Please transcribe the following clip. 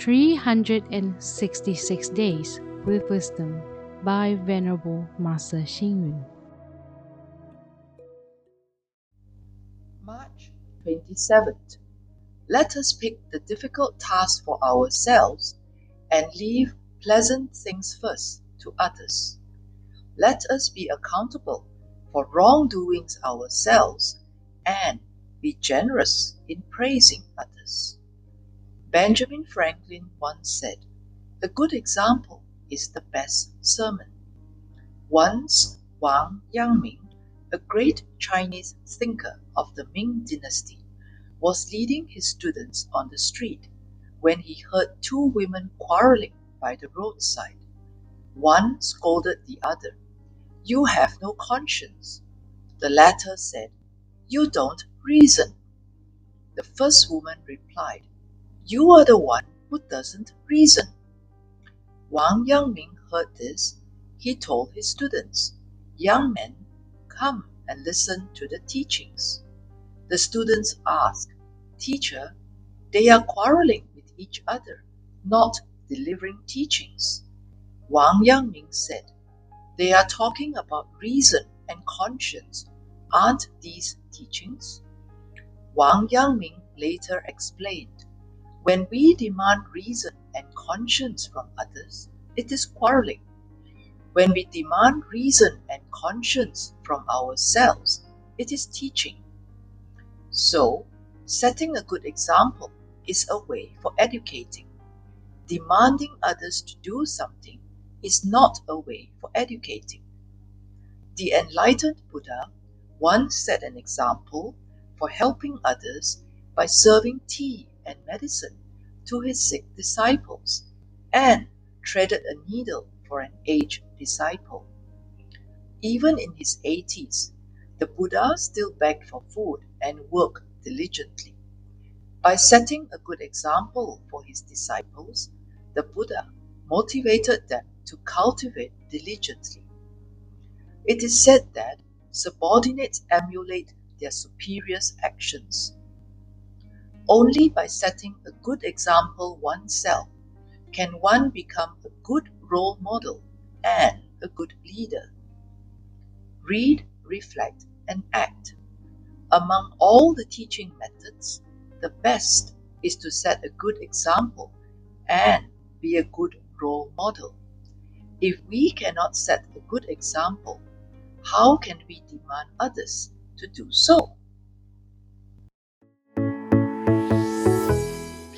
366 Days with Wisdom by Venerable Master Xing Yun. March 27th. Let us pick the difficult task for ourselves and leave pleasant things first to others. Let us be accountable for wrongdoings ourselves and be generous in praising others. Benjamin Franklin once said, A good example is the best sermon. Once Wang Yangming, a great Chinese thinker of the Ming Dynasty, was leading his students on the street when he heard two women quarreling by the roadside. One scolded the other, You have no conscience. The latter said, You don't reason. The first woman replied, You are the one who doesn't reason. Wang Yangming heard this. He told his students, Young men, come and listen to the teachings. The students asked, Teacher, they are quarreling with each other, not delivering teachings. Wang Yangming said, They are talking about reason and conscience. Aren't these teachings? Wang Yangming later explained, When we demand reason and conscience from others, it is quarreling. When we demand reason and conscience from ourselves, it is teaching. So, setting a good example is a way for educating. Demanding others to do something is not a way for educating. The enlightened Buddha once set an example for helping others by serving tea and medicine to his sick disciples and threaded a needle for an aged disciple. Even in his 80s, the Buddha still begged for food and worked diligently. By setting a good example for his disciples, the Buddha motivated them to cultivate diligently. It is said that subordinates emulate their superiors' actions. Only by setting a good example oneself can one become a good role model and a good leader. Read, reflect, and act. Among all the teaching methods, the best is to set a good example and be a good role model. If we cannot set a good example, how can we demand others to do so?